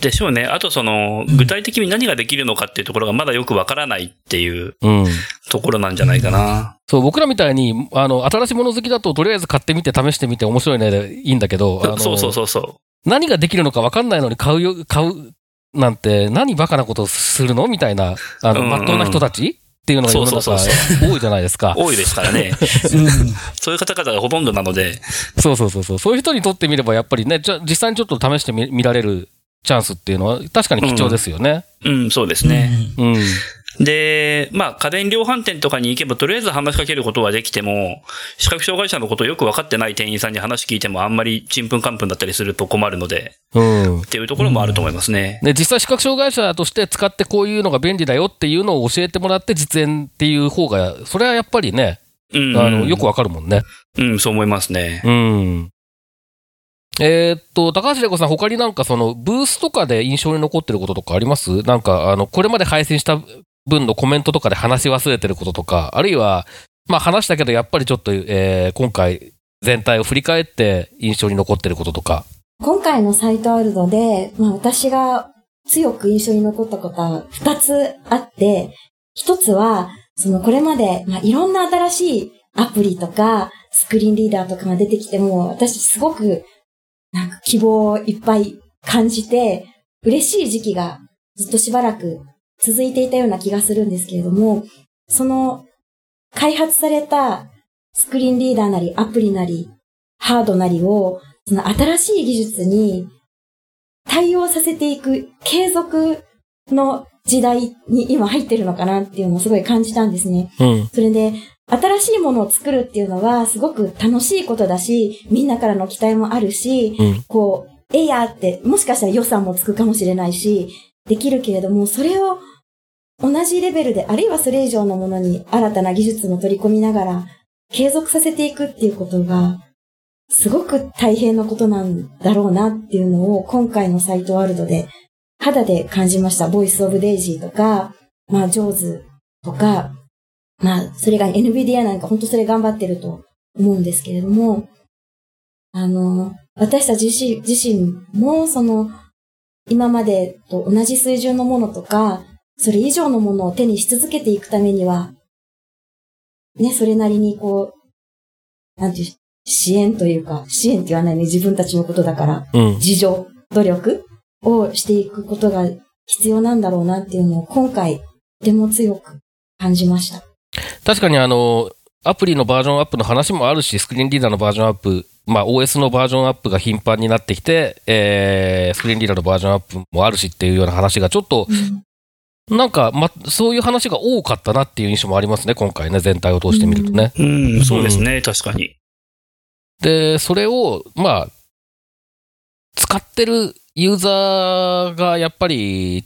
でしょうね。あとその、具体的に何ができるのかっていうところがまだよくわからないっていううん。ところなんじゃないかな。そう、僕らみたいに、あの、新しいもの好きだと、とりあえず買ってみて試してみて面白いねでいいんだけど、そうそうそうそ何ができるのか分かんないのに買うよ、買うなんて、何バカなことするのみたいな、あの、まっとうな人たちっていうのが世の中多いじゃないですかう。多いですからね。うんそういう方々がほとんどなので。そうそうそうそう。そういう人にとってみれば、やっぱりね、じゃ実際にちょっと試してみ見られるチャンスっていうのは、確かに貴重ですよね。うん、そうですね。うん。で、まあ、家電量販店とかに行けば、とりあえず話しかけることはできても、視覚障害者のことをよく分かってない店員さんに話聞いても、あんまりちんぷんかんぷんだったりすると困るので、うん。っていうところもあると思いますね。で、実際視覚障害者として使ってこういうのが便利だよっていうのを教えてもらって実演っていう方が、それはやっぱりね、うん。あの、よくわかるもんね。うん、そう思いますね。うん。えーっと、高橋玲子さん、他になんかその、ブースとかで印象に残ってることとかあります？なんか、あの、これまで配信した分のコメントとかで話し忘れてることとか、あるいは、まあ話したけど、やっぱりちょっと、えー今回、全体を振り返って印象に残ってることとか。今回のサイトワールドで、まあ私が強く印象に残ったことは二つあって、一つは、そのこれまで、まあいろんな新しいアプリとか、スクリーンリーダーとかが出てきても、私すごく、なんか希望をいっぱい感じて、嬉しい時期がずっとしばらく続いていたような気がするんですけれども、その開発されたスクリーンリーダーなりアプリなりハードなりをその新しい技術に対応させていく継続の時代に今入ってるのかなっていうのをすごい感じたんですね。うん。それで、新しいものを作るっていうのはすごく楽しいことだし、みんなからの期待もあるし、うん。こう、えいやって、もしかしたら予算もつくかもしれないし、できるけれども、それを同じレベルで、あるいはそれ以上のものに新たな技術も取り込みながら、継続させていくっていうことが、すごく大変なことなんだろうなっていうのを、今回のサイトワールドで肌で感じました。ボイスオブデイジーとか、まあ、 JAWS とか、まあ、それが NVDA なんか本当それ頑張ってると思うんですけれども、あの、私たち自身自身も、その、今までと同じ水準のものとか、それ以上のものを手にし続けていくためには、ね、それなりにこう、なんていう、支援というか、支援って言わないね、自分たちのことだから、うん。自助、努力をしていくことが必要なんだろうなっていうのを今回、とても強く感じました。確かにあの、アプリのバージョンアップの話もあるし、スクリーンリーダーのバージョンアップ、まあ OS のバージョンアップが頻繁になってきて、えー、スクリーンリーダーのバージョンアップもあるしっていうような話がちょっと、なんか、ま、そういう話が多かったなっていう印象もありますね、今回ね、全体を通してみるとね。うん、そうですね、確かに。で、それを、まあ、使ってるユーザーがやっぱり、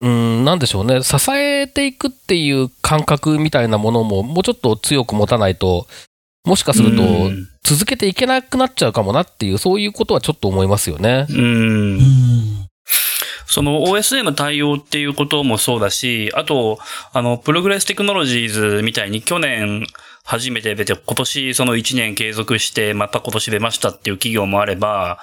うん、なんでしょうね、支えていくっていう感覚みたいなものも、もうちょっと強く持たないと、もしかするとうん、続けていけなくなっちゃうかもなっていう、そういうことはちょっと思いますよね。うんうんその OS への対応っていうこともそうだし、あと、あの、プログレステクノロジーズみたいに去年初めて出て、今年その1年継続して、また今年出ましたっていう企業もあれば、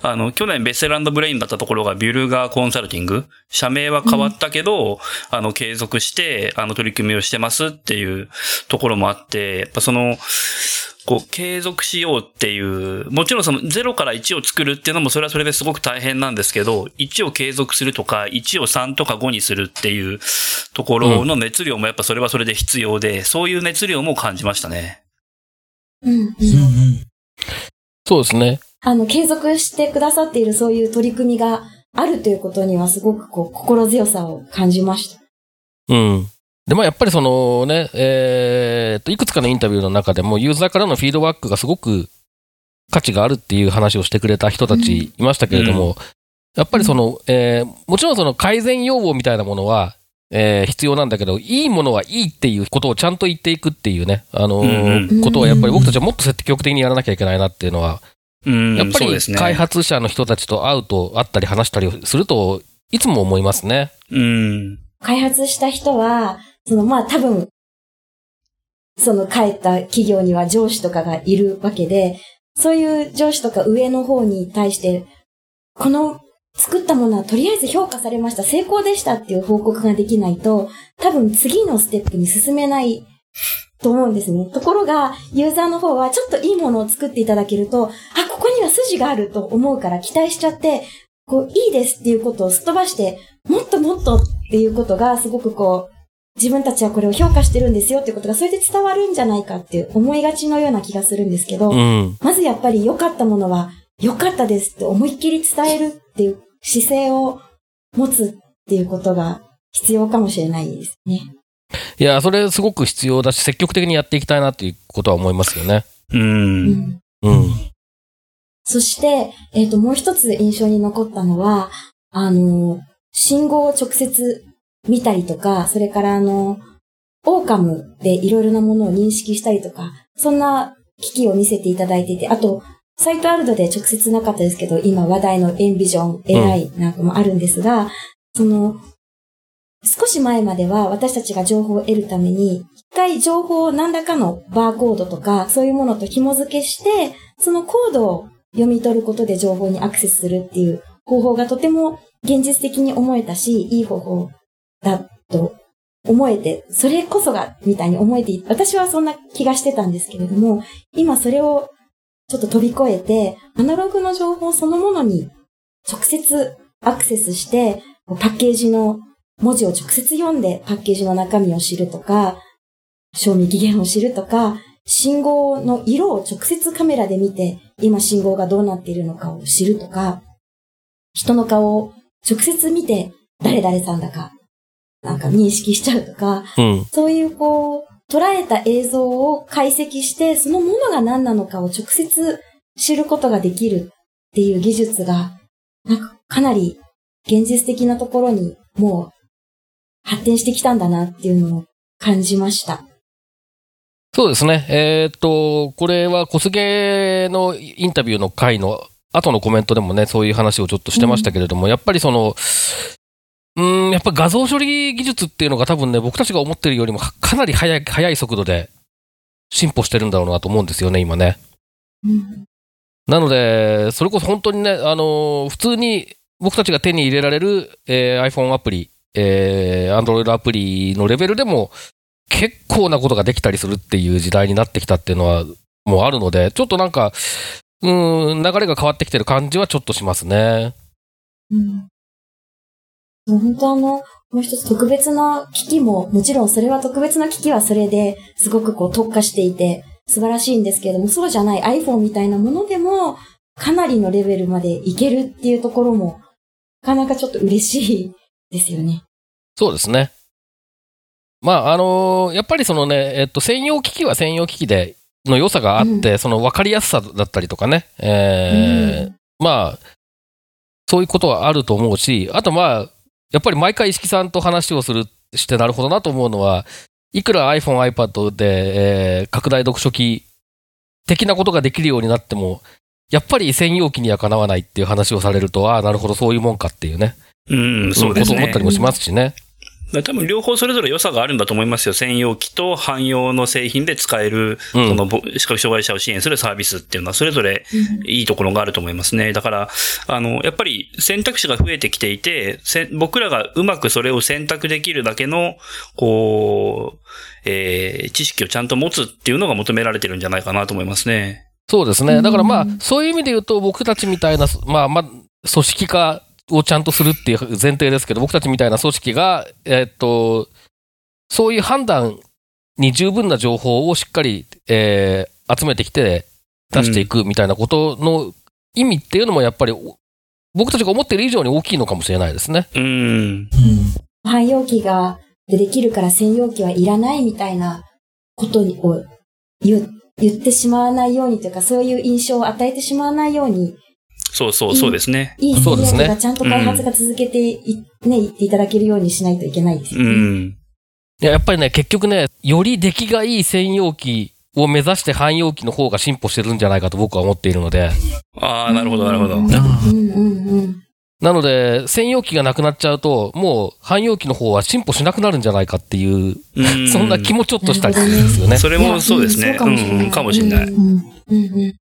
あの、去年ベッセランドブレインだったところがビュルガーコンサルティング、社名は変わったけど、あの、継続して、あの、取り組みをしてますっていうところもあって、やっぱその、こう、継続しようっていう、もちろんその0から1を作るっていうのもそれはそれですごく大変なんですけど、1を継続するとか、1を3とか5にするっていうところの熱量もやっぱそれはそれで必要で、そういう熱量も感じましたね。うんうんうんうんそうですね。あの、継続してくださっているそういう取り組みがあるということにはすごくこう心強さを感じました。うん。で、まあやっぱりそのね、えーっと、いくつかのインタビューの中でも、ユーザーからのフィードバックがすごく価値があるっていう話をしてくれた人たちいましたけれども、やっぱりその、えーもちろんその改善要望みたいなものは、えー必要なんだけど、いいものはいいっていうことをちゃんと言っていくっていうね、あのーうんことはやっぱり僕たちはもっと積極的にやらなきゃいけないなっていうのは、うん、やっぱり。開発者の人たちと会うと、会ったり話したりすると、いつも思いますね。うん。開発した人は、そのまあ多分、その帰った企業には上司とかがいるわけで、そういう上司とか上の方に対して、この作ったものはとりあえず評価されました、成功でしたっていう報告ができないと、多分次のステップに進めないと思うんですね。ところが、ユーザーの方はちょっといいものを作っていただけると、あ、ここには筋があると思うから期待しちゃって、こう、いいですっていうことをすっ飛ばして、もっともっとっていうことがすごくこう、自分たちはこれを評価してるんですよっていうことがそれで伝わるんじゃないかっていう思いがちのような気がするんですけど、うん。まずやっぱり良かったものは良かったですって思いっきり伝えるっていう姿勢を持つっていうことが必要かもしれないですね。いや、それすごく必要だし、積極的にやっていきたいなっていうことは思いますよね。う。うんんうん。そして、えっ、と、もう一つ印象に残ったのは、あの、信号を直接見たりとか、それからあの、オーカムでいろいろなものを認識したりとか、そんな機器を見せていただいていて、あと、サイトアルドで直接なかったですけど、今話題のエンビジョン AI なんかもあるんですが、その、少し前までは私たちが情報を得るために、一回情報を何らかのバーコードとか、そういうものと紐付けして、そのコードを読み取ることで情報にアクセスするっていう方法がとても現実的に思えたし、いい方法だと思えて、それこそが、みたいに思えて、私はそんな気がしてたんですけれども、今それをちょっと飛び越えて、アナログの情報そのものに直接アクセスして、パッケージの文字を直接読んでパッケージの中身を知るとか、賞味期限を知るとか、信号の色を直接カメラで見て、今信号がどうなっているのかを知るとか、人の顔を直接見て誰々さんだか、なんか認識しちゃうとか、うん。そういうこう、捉えた映像を解析して、そのものが何なのかを直接知ることができるっていう技術が、なんかかなり現実的なところにもう発展してきたんだなっていうのを感じました。そうですね。えーっと、これは小菅のインタビューの回の後のコメントでもね、そういう話をちょっとしてましたけれども、やっぱりその、うーん、やっぱ画像処理技術っていうのが多分ね、僕たちが思ってるよりもかかなり速い、速い速度で進歩してるんだろうなと思うんですよね、今ね。うんなので、それこそ本当にね、あのー普通に僕たちが手に入れられる、えー iPhone アプリ、えー Android アプリのレベルでも結構なことができたりするっていう時代になってきたっていうのはもうあるので、ちょっとなんか、うーん、流れが変わってきてる感じはちょっとしますね。うん本当あの、もう一つ特別な機器も、もちろんそれは特別な機器はそれですごくこう特化していて素晴らしいんですけれども、そうじゃない iPhone みたいなものでもかなりのレベルまでいけるっていうところも、なかなかちょっと嬉しいですよね。そうですね。まあ、あのーやっぱりそのね、えっと、専用機器は専用機器で、の良さがあって、その分かりやすさだったりとかね、えーまあ、そういうことはあると思うし、あとまあ、やっぱり毎回石木さんと話をする、してなるほどなと思うのは、いくら iPhone、iPad で、えー拡大読書器的なことができるようになっても、やっぱり専用機にはかなわないっていう話をされると、ああ、なるほど、そういうもんかっていうね、うん、そうですねことを思った。りもしますしね。多分両方それぞれ良さがあるんだと思いますよ。専用機と汎用の製品で使える、うんそのぼ視覚障害者を支援するサービスっていうのはそれぞれいいところがあると思いますね。だから、あの、やっぱり選択肢が増えてきていて、せ僕らがうまくそれを選択できるだけの、こう、えー知識をちゃんと持つっていうのが求められてるんじゃないかなと思いますね。そうですね。だからまあうん、そういう意味で言うと、僕たちみたいな、まあまあ、組織化をちゃんとするっていう前提ですけど、僕たちみたいな組織が、えーっと、そういう判断に十分な情報をしっかり、えー集めてきて出していくみたいなことの意味っていうのもやっぱり、僕たちが思っている以上に大きいのかもしれないですね。うん。汎用機がでできるから専用機はいらないみたいなことにを言言ってしまわないようにというか、そういう印象を与えてしまわないように、そうそう、そうですね。いい専用そうですね機がちゃんと開発が続けてい、ね、いっていただけるようにしないといけないですようね。ん。いや、やっぱりね、結局ね、より出来がいい専用機を目指して汎用機の方が進歩してるんじゃないかと僕は思っているので。ああ、なるほど、なるほどう。んうんうん。なので、専用機がなくなっちゃうと、もう汎用機の方は進歩しなくなるんじゃないかっていう、うんそんな気もちょっとしたりするんですよね。それもそうですね。うんかもしれない。うんうんうん。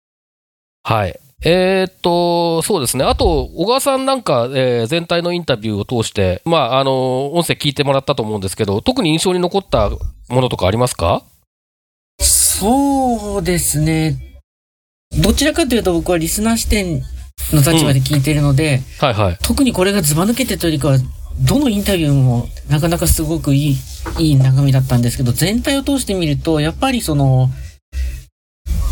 はい。えーっと、そうですね。あと、小川さんなんか、えー全体のインタビューを通して、まあ、あの、音声聞いてもらったと思うんですけど、特に印象に残ったものとかありますか？そうですね。どちらかというと僕はリスナー視点の立場で聞いているので、はいはい。特にこれがズバ抜けてというよりかは、どのインタビューもなかなかすごくいい、いい中身だったんですけど、全体を通してみると、やっぱりその、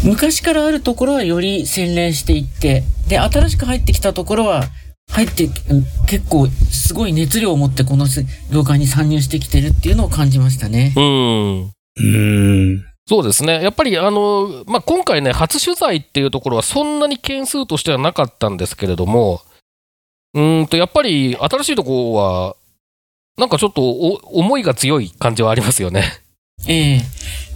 昔からあるところはより洗練していって、で、新しく入ってきたところは、入って、うん結構すごい熱量を持ってこの業界に参入してきてるっていうのを感じましたね。うん。うん。そうですね。やっぱり、あの、まあ、今回ね、初取材っていうところはそんなに件数としてはなかったんですけれども、うーんと、やっぱり新しいところは、なんかちょっとお思いが強い感じはありますよね。ええ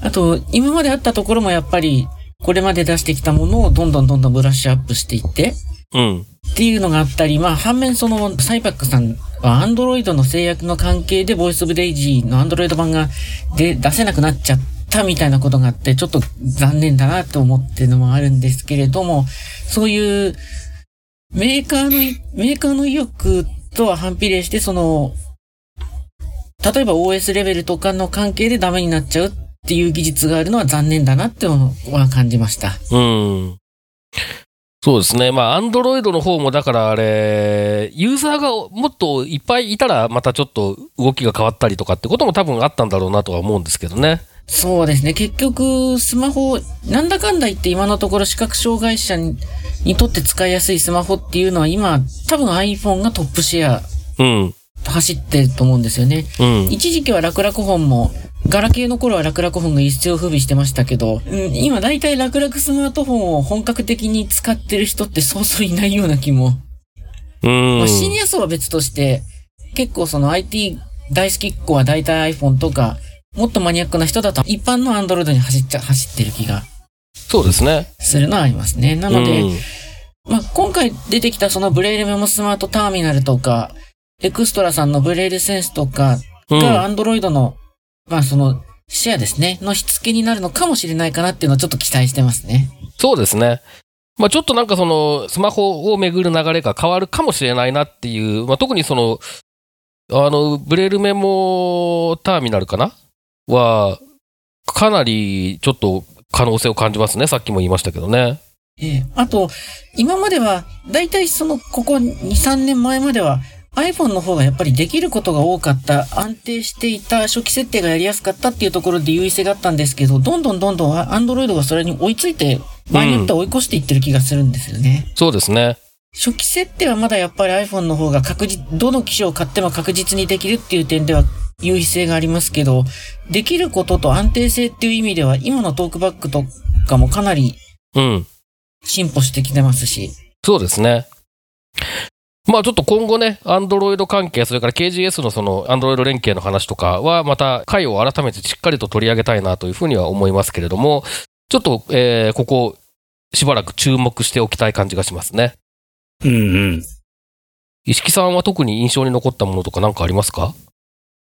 あと、今まであったところもやっぱり、これまで出してきたものをどんどんどんどんブラッシュアップしていって、うん。っていうのがあったり、まあ、反面その、サイパックさんは、アンドロイドの制約の関係で、ボイスオブデイジーのアンドロイド版がで出せなくなっちゃったみたいなことがあって、ちょっと残念だなと思ってるのもあるんですけれども、そういう、メーカーのい、メーカーの意欲とは反比例して、その、例えば OS レベルとかの関係でダメになっちゃうっていう技術があるのは残念だなっては感じました。うん。そうですね。まあ、アンドロイドの方も、だからあれ、ユーザーがもっといっぱいいたら、またちょっと動きが変わったりとかってことも多分あったんだろうなとは思うんですけどね。そうですね。結局、スマホ、なんだかんだ言って今のところ視覚障害者ににとって使いやすいスマホっていうのは今、多分 iPhone がトップシェアうん。走ってると思うんですよね。うん。一時期は楽々本も、ガラケーの頃は楽々本が一世を風靡してましたけど、うん、今大体楽々スマートフォンを本格的に使ってる人ってそうそういないような気も。うん。まあ、シニア層は別として、結構その IT 大好きっ子は大体 iPhone とか、もっとマニアックな人だと一般の Android に走っちゃ、走ってる気がそうですね。するのはありますね。なので、うんまあ、今回出てきたそのブレイルメモスマートターミナルとか、エクストラさんのブレイルセンスとかうんが Android の、まあその、シェアですね、のしつけになるのかもしれないかなっていうのをちょっと期待してますね。そうですね。まあちょっとなんかその、スマホをめぐる流れが変わるかもしれないなっていう、まあ特にその、あの、ブレールメモターミナルかな？は、かなりちょっと可能性を感じますね。さっきも言いましたけどね。ええあと、今までは、だいたいその、ここ2、3年前までは、iPhone の方がやっぱりできることが多かった、安定していた、初期設定がやりやすかったっていうところで優位性があったんですけど、どんどんどんどん Android がそれに追いついて、場合によっては追い越していってる気がするんですよね。そうですね。初期設定はまだやっぱり iPhone の方が確実、どの機種を買っても確実にできるっていう点では優位性がありますけど、できることと安定性っていう意味では、今のトークバックとかもかなりうん。進歩してきてますし、そうですね。まあちょっと今後ね、アンドロイド関係、それから KGS のそのアンドロイド連携の話とかは、また回を改めてしっかりと取り上げたいなというふうには思いますけれども、ちょっと、えーここ、しばらく注目しておきたい感じがしますね。うんうん。石木さんは特に印象に残ったものとか何かありますか？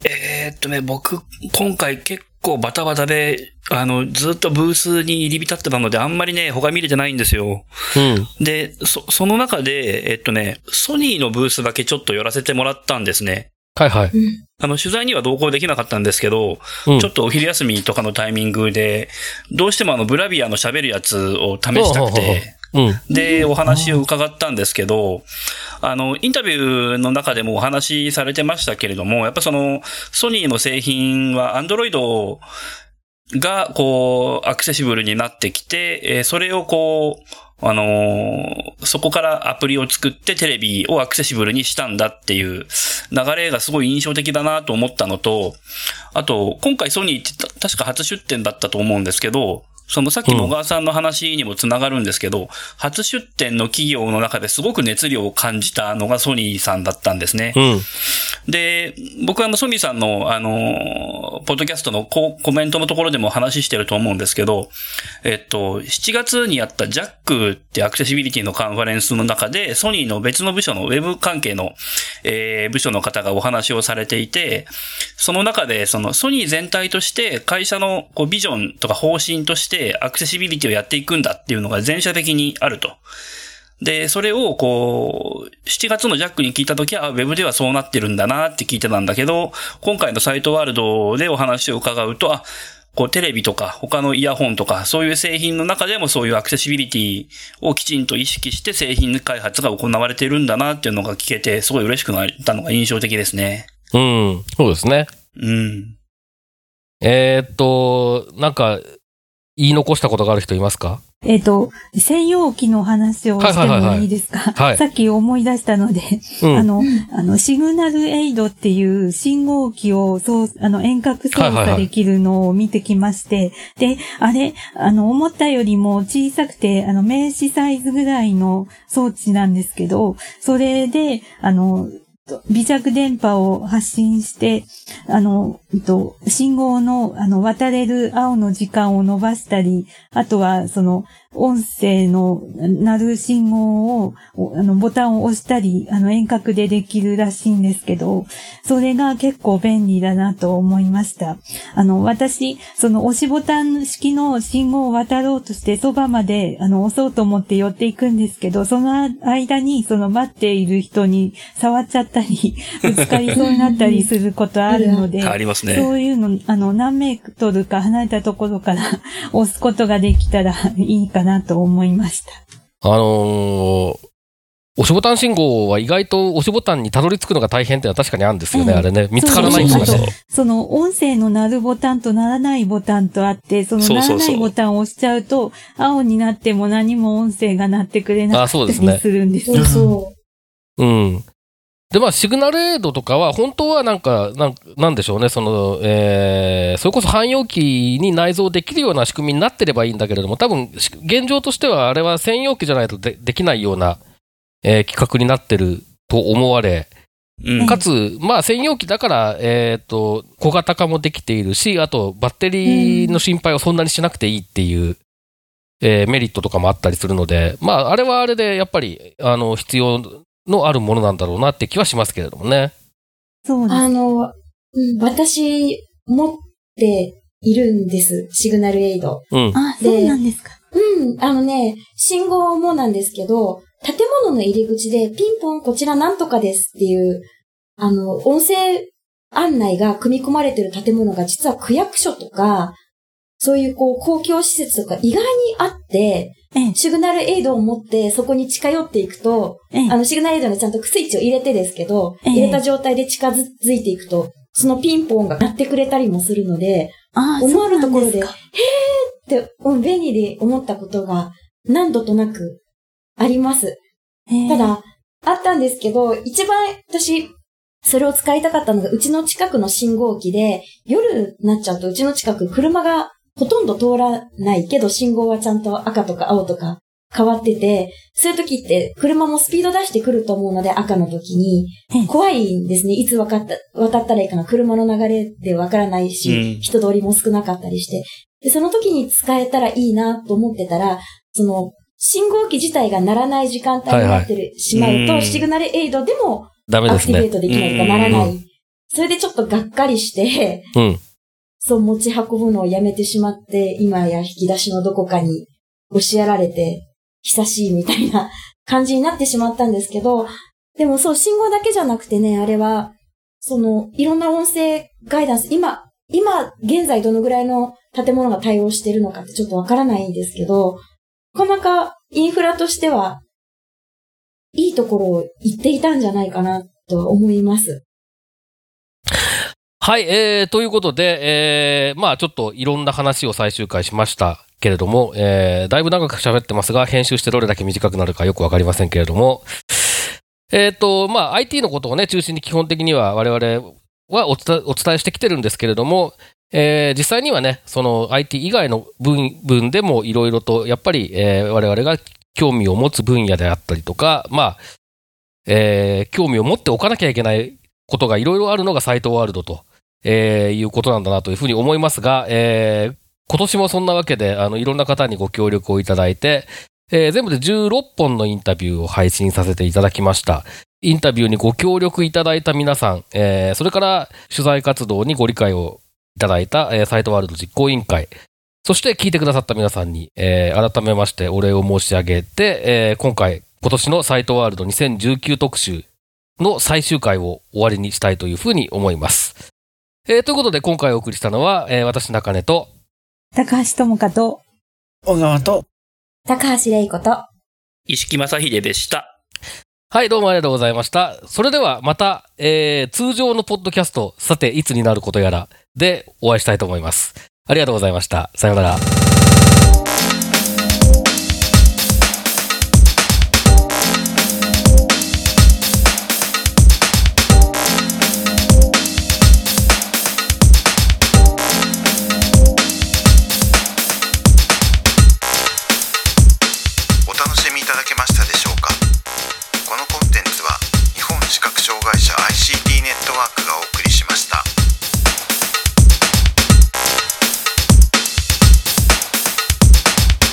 えーっとね、僕、今回結構バタバタで、あの、ずっとブースに入り浸ってたので、あんまりね、他見れてないんですよ。うん。で、そ、その中で、えっとね、ソニーのブースだけちょっと寄らせてもらったんですね。はいはい。あの、取材には同行できなかったんですけど、うんちょっとお昼休みとかのタイミングで、どうしてもあの、ブラビアの喋るやつを試したくて、うん。で、お話を伺ったんですけど、あの、インタビューの中でもお話しされてましたけれども、やっぱその、ソニーの製品は、アンドロイドが、こう、アクセシブルになってきて、えそれをこう、あのーそこからアプリを作ってテレビをアクセシブルにしたんだっていう流れがすごい印象的だなと思ったのと、あと、今回ソニーって確か初出展だったと思うんですけど、そのさっきの小川さんの話にもつながるんですけど、初出展の企業の中ですごく熱量を感じたのがソニーさんだったんですね。うん。で、僕はあのソニーさんの、あの、ポッドキャストのココメントのところでも話してると思うんですけど、えっと、7月にやった JAC ってアクセシビリティのカンファレンスの中で、ソニーの別の部署のウェブ関係の、えー部署の方がお話をされていて、その中で、そのソニー全体として会社のこうビジョンとか方針としてアクセシビリティをやっていくんだっていうのが全社的にあると。で、それをこう、7月のジャックに聞いたときは、あウェブではそうなってるんだなって聞いてたんだけど、今回のサイトワールドでお話を伺うと、あ、こうテレビとか他のイヤホンとかそういう製品の中でもそういうアクセシビリティをきちんと意識して製品開発が行われているんだなっていうのが聞けてすごい嬉しくなったのが印象的ですね。うん。そうですね。うん。えーっと、なんか、言い残したことがある人いますか？えっ、と、専用機の話をしてはいはいはい。はいもいいですか、はい。さっき思い出したので、うん。あの、あの、シグナルエイドっていう信号機を、そう、あの、遠隔操はいはいはい作できるのを見てきまして、で、あれ、あの、思ったよりも小さくて、あの、名刺サイズぐらいの装置なんですけど、それで、あの、微弱電波を発信して、あの、と、信号の、あの、渡れる青の時間を伸ばしたり、あとは、その、音声の鳴る信号を、おあの、ボタンを押したり、あの、遠隔でできるらしいんですけど、それが結構便利だなと思いました。あの、私、その押しボタン式の信号を渡ろうとして、そばまで、あの、押そうと思って寄っていくんですけど、その間に、その待っている人に触っちゃったり、ぶつかりそうになったりすることあるので、ありますね。そういうの、あの、何メートルか離れたところから 押すことができたらいいかなと思いました。あのー押しボタン信号は意外と押しボタンにたどり着くのが大変ってのは確かにあるんですよね、うんあれね。見つからないんですよね。その音声の鳴るボタンと鳴らないボタンとあって、その鳴らそうそうそうないボタンを押しちゃうと、青になっても何も音声が鳴ってくれなあかったそうですねりするんですよ。そうそうん。で、まあ、シグナルエイドとかは、本当はなんか、なんなんでしょうね、その、えー、それこそ汎用機に内蔵できるような仕組みになってればいいんだけれども、多分、し現状としては、あれは専用機じゃないとでできないような、えー企画になってると思われ、うん。かつ、まあ、専用機だから、えっ、と、小型化もできているし、あと、バッテリーの心配をそんなにしなくていいっていう、えーメリットとかもあったりするので、まあ、あれはあれで、やっぱり、あの、必要のあるものなんだろうなって気はしますけれどもね。う。そうです。あの、うん私、持っているんです。シグナルエイド。うん。あ、そうなんですか。うん。あのね、信号もなんですけど、建物の入り口でピンポンこちらなんとかですっていう、あの、音声案内が組み込まれてる建物が実は区役所とか、そういうこう公共施設とか意外にあって、ええ、シグナルエイドを持ってそこに近寄っていくと、ええ。あのシグナルエイドにちゃんとスイッチを入れてですけど、ええ。入れた状態で近づいていくと、そのピンポンが鳴ってくれたりもするので、あ思わぬところで、へーって、うん便利で思ったことが何度となくあります。ただ、あったんですけど、一番私、それを使いたかったのが、うちの近くの信号機で、夜になっちゃうと、うちの近く車がほとんど通らないけど、信号はちゃんと赤とか青とか変わってて、そういう時って車もスピード出してくると思うので、赤の時にええ、怖いんですね。いつ渡った、渡ったらいいかな。車の流れでわからないし、うん人通りも少なかったりして。で、その時に使えたらいいなと思ってたら、その、信号機自体が鳴らない時間帯になってる、しまうと、うんシグナルエイドでもアクティベー。トできないとかならなうい。それでちょっとがっかりして、うん。そう持ち運ぶのをやめてしまって、今や引き出しのどこかに押しやられて、久しいみたいな 感じになってしまったんですけど、でもそう、信号だけじゃなくてね、あれは、その、いろんな音声ガイダンス、今、今、現在どのぐらいの建物が対応してるのかってちょっとわからないんですけど、なかなかインフラとしては、いいところを行っていたんじゃないかなとは思います。はい、えー、ということで、えー、まあちょっといろんな話を最終回しましたけれども、えー、だいぶ長く喋ってますが、編集してどれだけ短くなるかよくわかりませんけれども、えっ、と、まあ IT のことをね、中心に基本的には我々はお伝お伝えしてきてるんですけれども、えー実際にはね、その IT 以外の分分でもいろいろと、やっぱり、えー我々が興味を持つ分野であったりとか、まあ、えー興味を持っておかなきゃいけないことがいろいろあるのがサイトワールドと、えーいうことなんだなというふうに思いますが、えー今年もそんなわけで、あの、いろんな方にご協力をいただいて、えー全部で16本のインタビューを配信させていただきました。インタビューにご協力いただいた皆さん、えーそれから取材活動にご理解をいただいた、えーサイトワールド実行委員会、そして聞いてくださった皆さんに、えー改めましてお礼を申し上げて、えー今回、今年のサイトワールド2019特集の最終回を終わりにしたいというふうに思います。えーということで、今回お送りしたのは、えー私中根と、高橋智香と、小川と、高橋玲子と、石木正秀でした。はい、どうもありがとうございました。それではまた、えー、通常のポッドキャスト、さて、いつになることやら、でお会いしたいと思います。ありがとうございました。さようなら。かこの